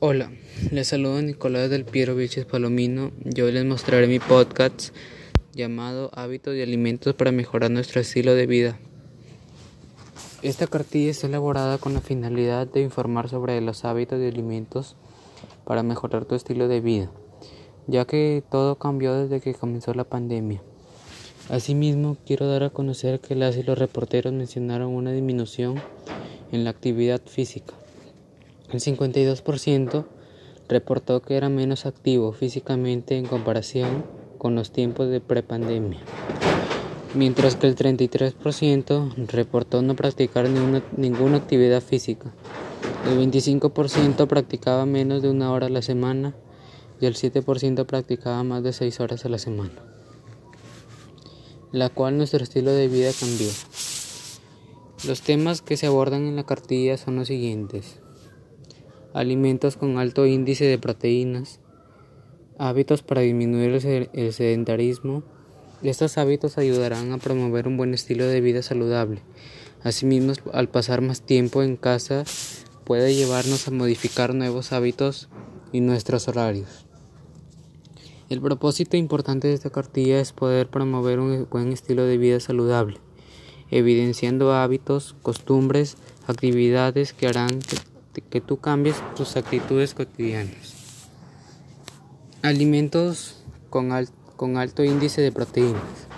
Hola, les saludo Nicolás del Piero Vilches Palomino. Yo les mostraré mi podcast llamado Hábitos y Alimentos para mejorar nuestro estilo de vida. Esta cartilla está elaborada con la finalidad de informar sobre los hábitos y alimentos para mejorar tu estilo de vida, ya que todo cambió desde que comenzó la pandemia. Asimismo, quiero dar a conocer que las y los reporteros mencionaron una disminución en la actividad física. El 52% reportó que era menos activo físicamente en comparación con los tiempos de prepandemia, mientras que el 33% reportó no practicar ninguna, actividad física. El 25% practicaba menos de una hora a la semana y el 7% practicaba más de 6 horas a la semana, la cual nuestro estilo de vida cambió. Los temas que se abordan en la cartilla son los siguientes alimentos con alto índice de proteínas, hábitos para disminuir el sedentarismo. Estos hábitos ayudarán a promover un buen estilo de vida saludable. Asimismo, al pasar más tiempo en casa, puede llevarnos a modificar nuevos hábitos y nuestros horarios. El propósito importante de esta cartilla es poder promover un buen estilo de vida saludable, evidenciando hábitos, costumbres, actividades que harán que tú cambies tus actitudes cotidianas. Alimentos con, con alto índice de proteínas.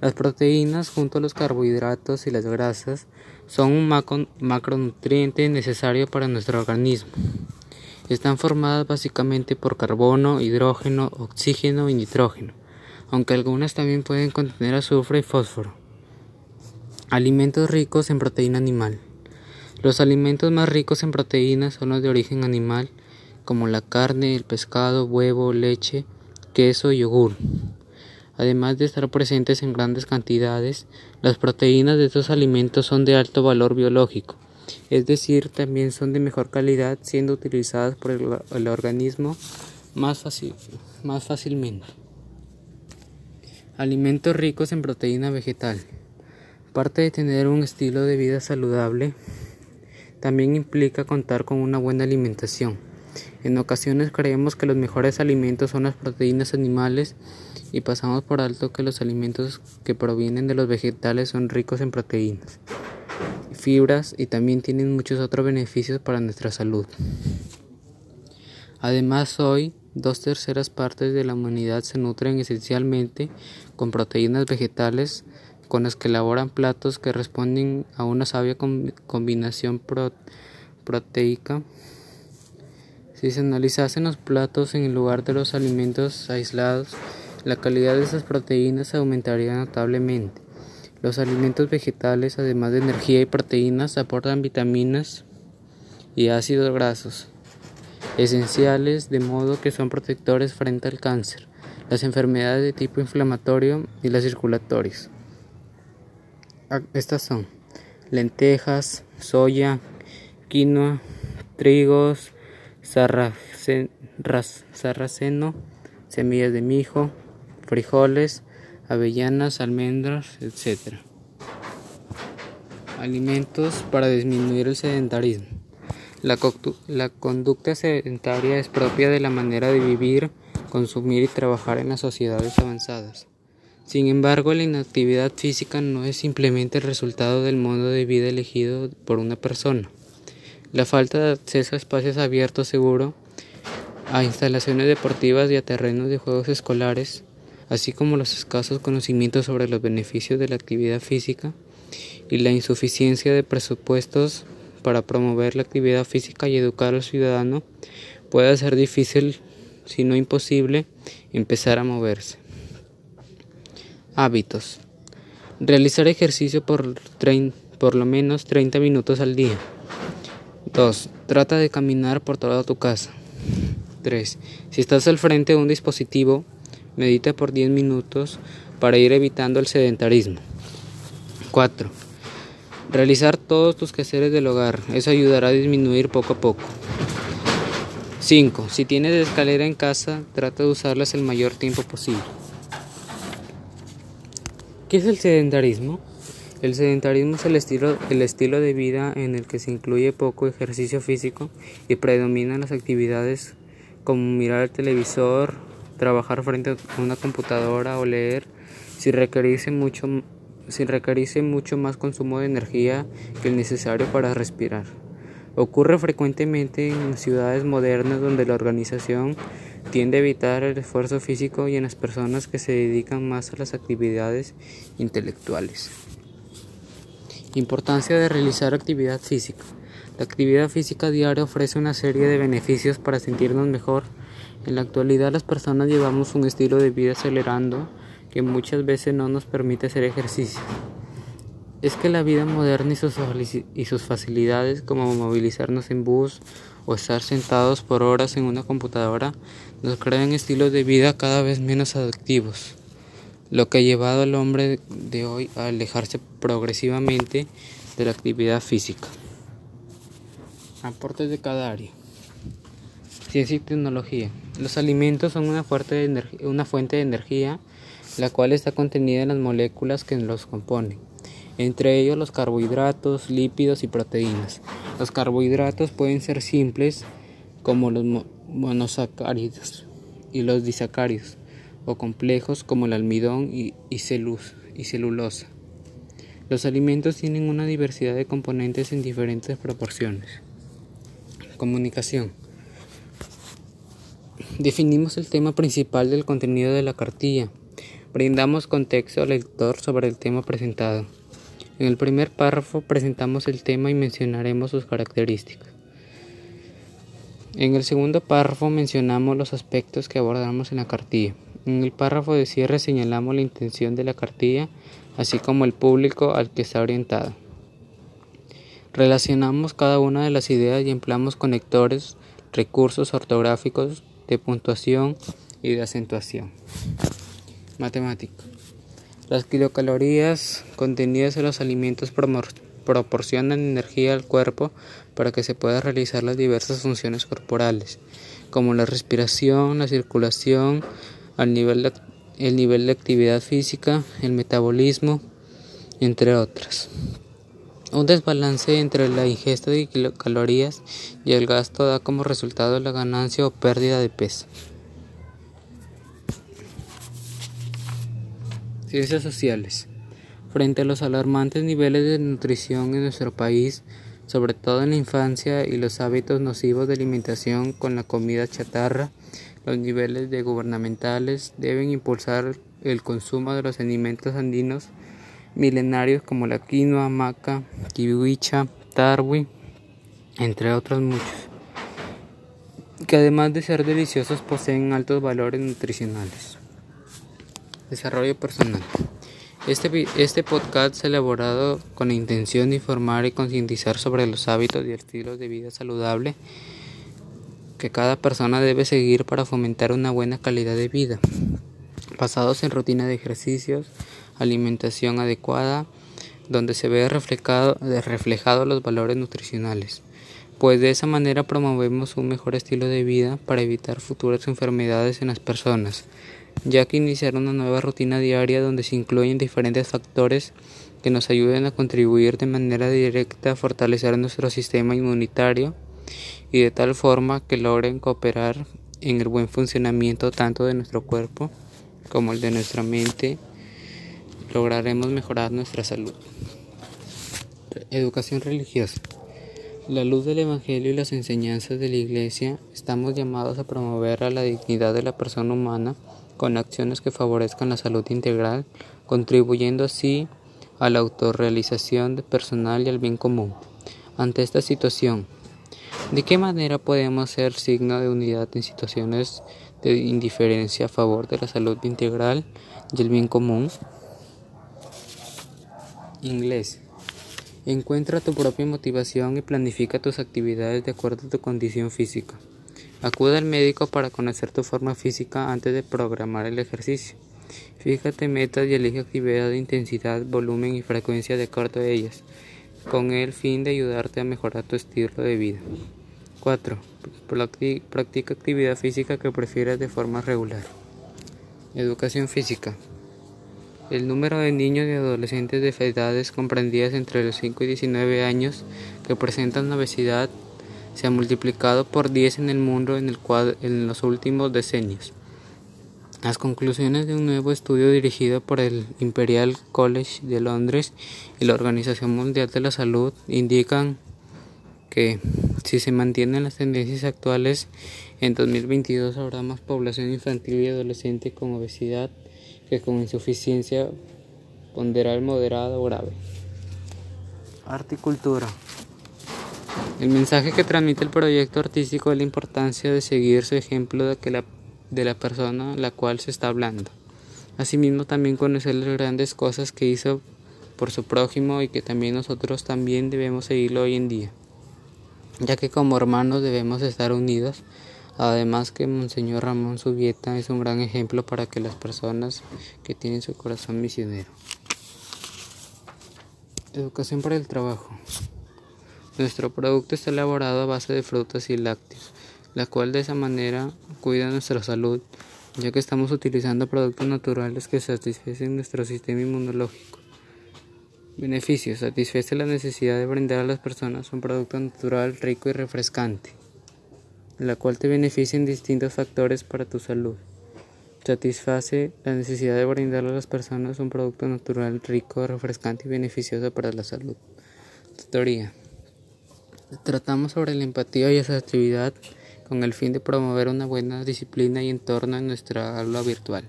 Las proteínas junto a los carbohidratos y las grasas son un macronutriente necesario para nuestro organismo. Están formadas básicamente por carbono, hidrógeno, oxígeno y nitrógeno, aunque algunas también pueden contener azufre y fósforo. Alimentos ricos en proteína animal. Los alimentos más ricos en proteínas son los de origen animal, como la carne, el pescado, huevo, leche, queso y yogur. Además de estar presentes en grandes cantidades, las proteínas de estos alimentos son de alto valor biológico, es decir, también son de mejor calidad siendo utilizadas por el, organismo más, más fácilmente. Alimentos ricos en proteína vegetal. Parte de tener un estilo de vida saludable, también implica contar con una buena alimentación. En ocasiones creemos que los mejores alimentos son las proteínas animales y pasamos por alto que los alimentos que provienen de los vegetales son ricos en proteínas, fibras y también tienen muchos otros beneficios para nuestra salud. Además, hoy dos terceras partes de la humanidad se nutren esencialmente con proteínas vegetales con las que elaboran platos que responden a una sabia combinación proteica. Si se analizasen los platos en lugar de los alimentos aislados, la calidad de esas proteínas aumentaría notablemente. Los alimentos vegetales, además de energía y proteínas, aportan vitaminas y ácidos grasos esenciales, de modo que son protectores frente al cáncer, las enfermedades de tipo inflamatorio y las circulatorias. Estas son lentejas, soya, quinoa, trigos, sarraceno, semillas de mijo, frijoles, avellanas, almendras, etc. Alimentos para disminuir el sedentarismo. La, conducta sedentaria es propia de la manera de vivir, consumir y trabajar en las sociedades avanzadas. Sin embargo, la inactividad física no es simplemente el resultado del modo de vida elegido por una persona. La falta de acceso a espacios abiertos seguros, a instalaciones deportivas y a terrenos de juegos escolares, así como los escasos conocimientos sobre los beneficios de la actividad física y la insuficiencia de presupuestos para promover la actividad física y educar al ciudadano, puede hacer difícil, si no imposible, empezar a moverse. Hábitos. Realizar ejercicio por, lo menos 30 minutos al día. 2. Trata de caminar por toda tu casa. 3. Si estás al frente de un dispositivo, medita por 10 minutos para ir evitando el sedentarismo. 4. Realizar todos tus quehaceres del hogar. Eso ayudará a disminuir poco a poco. 5. Si tienes escalera en casa, trata de usarlas el mayor tiempo posible. ¿Qué es el sedentarismo? El sedentarismo es el estilo, el estilo de vida en el que se incluye poco ejercicio físico y predominan las actividades como mirar el televisor, trabajar frente a una computadora o leer sin requerirse mucho, sin requerirse mucho más consumo de energía que el necesario para respirar. Ocurre frecuentemente en ciudades modernas donde la organización tiende a evitar el esfuerzo físico y en las personas que se dedican más a las actividades intelectuales. Importancia de realizar actividad física. La actividad física diaria ofrece una serie de beneficios para sentirnos mejor. En la actualidad las personas llevamos un estilo de vida acelerando que muchas veces no nos permite hacer ejercicio. Es que la vida moderna y sus, facilidades como movilizarnos en bus o estar sentados por horas en una computadora nos crean estilos de vida cada vez menos adictivos lo que ha llevado al hombre de hoy a alejarse progresivamente de la actividad física. Aportes de cada área. Ciencia y tecnología. Los alimentos son una fuente, de una fuente de energía, la cual está contenida en las moléculas que los componen, entre ellos los carbohidratos, lípidos y proteínas. Los carbohidratos pueden ser simples, como los monosacáridos, y los disacáridos o complejos como el almidón y, celulosa. Los alimentos tienen una diversidad de componentes en diferentes proporciones. Comunicación. Definimos el tema principal del contenido de la cartilla. Brindamos contexto al lector sobre el tema presentado. En el primer párrafo presentamos el tema y mencionaremos sus características. En el segundo párrafo mencionamos los aspectos que abordamos en la cartilla. En el párrafo de cierre señalamos la intención de la cartilla, así como el público al que está orientada. Relacionamos cada una de las ideas y empleamos conectores, recursos ortográficos de puntuación y de acentuación. Matemático. Las kilocalorías contenidas en los alimentos proporcionan energía al cuerpo para que se puedan realizar las diversas funciones corporales, como la respiración, la circulación, al nivel de, el nivel de actividad física, el metabolismo, entre otras. Un desbalance entre la ingesta de kilocalorías y el gasto da como resultado la ganancia o pérdida de peso. Ciencias sociales. Frente a los alarmantes niveles de nutrición en nuestro país, sobre todo en la infancia y los hábitos nocivos de alimentación con la comida chatarra, los niveles de gubernamentales deben impulsar el consumo de los alimentos andinos milenarios como la quinoa, maca, kiwicha, tarwi, entre otros muchos, que además de ser deliciosos poseen altos valores nutricionales. Desarrollo personal. Este, este podcast es elaborado con la intención de informar y concientizar sobre los hábitos y estilos de vida saludable que cada persona debe seguir para fomentar una buena calidad de vida, basados en rutina de ejercicios, alimentación adecuada, donde se ve reflejado, reflejado los valores nutricionales, pues de esa manera promovemos un mejor estilo de vida para evitar futuras enfermedades en las personas, ya que iniciar una nueva rutina diaria donde se incluyen diferentes factores que nos ayuden a contribuir de manera directa a fortalecer nuestro sistema inmunitario y de tal forma que logren cooperar en el buen funcionamiento tanto de nuestro cuerpo como el de nuestra mente, lograremos mejorar nuestra salud. Educación religiosa. La luz del Evangelio y las enseñanzas de la Iglesia estamos llamados a promover a la dignidad de la persona humana con acciones que favorezcan la salud integral, contribuyendo así a la autorrealización personal y al bien común. Ante esta situación, ¿De qué manera podemos ser signo de unidad en situaciones de indiferencia a favor de la salud integral y el bien común? Inglés. Encuentra tu propia motivación y planifica tus actividades de acuerdo a tu condición física. Acude al médico para conocer tu forma física antes de programar el ejercicio. Fíjate metas y elige actividad de intensidad, volumen y frecuencia de acuerdo a ellas, con el fin de ayudarte a mejorar tu estilo de vida. 4. Practica actividad física que prefieras de forma regular. Educación física. El número de niños y adolescentes de edades comprendidas entre los 5 y 19 años que presentan obesidad se ha multiplicado por 10 en el mundo en, en los últimos decenios. Las conclusiones de un nuevo estudio dirigido por el Imperial College de Londres y la Organización Mundial de la Salud indican que si se mantienen las tendencias actuales, en 2022 habrá más población infantil y adolescente con obesidad que con insuficiencia ponderal moderada o grave. Articultura. El mensaje que transmite el proyecto artístico es la importancia de seguir su ejemplo de, que la, de la persona a la cual se está hablando. Asimismo también conocer las grandes cosas que hizo por su prójimo y que también nosotros también debemos seguirlo hoy en día, ya que como hermanos debemos estar unidos Además que Monseñor Ramón Subieta es un gran ejemplo para que las personas que tienen su corazón misionero. Educación para el trabajo. Nuestro producto está elaborado a base de frutas y lácteos, la cual de esa manera cuida nuestra salud, ya que estamos utilizando productos naturales que satisfacen nuestro sistema inmunológico. Beneficios. Satisface la necesidad de brindar a las personas un producto natural, rico y refrescante la cual te beneficia en distintos factores para tu salud. Satisface la necesidad de brindarle a las personas un producto natural rico, refrescante y beneficioso para la salud. Tutoría. Tratamos sobre la empatía y asertividad con el fin de promover una buena disciplina y entorno en nuestra aula virtual.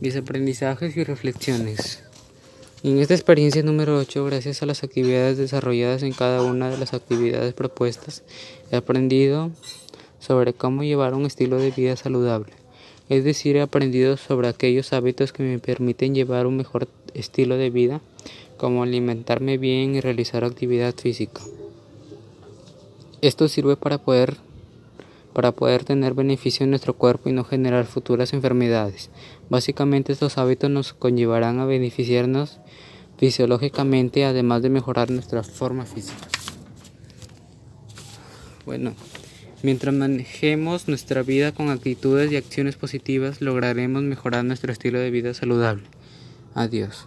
Mis aprendizajes y reflexiones. En esta experiencia número 8, gracias a las actividades desarrolladas en cada una de las actividades propuestas, he aprendido sobre cómo llevar un estilo de vida saludable. Es decir, he aprendido sobre aquellos hábitos que me permiten llevar un mejor estilo de vida, como alimentarme bien y realizar actividad física. Esto sirve para poder para poder tener beneficio en nuestro cuerpo y no generar futuras enfermedades. Básicamente estos hábitos nos conllevarán a beneficiarnos fisiológicamente además de mejorar nuestra forma física. Bueno, Mientras manejemos nuestra vida con actitudes y acciones positivas, lograremos mejorar nuestro estilo de vida saludable. Adiós.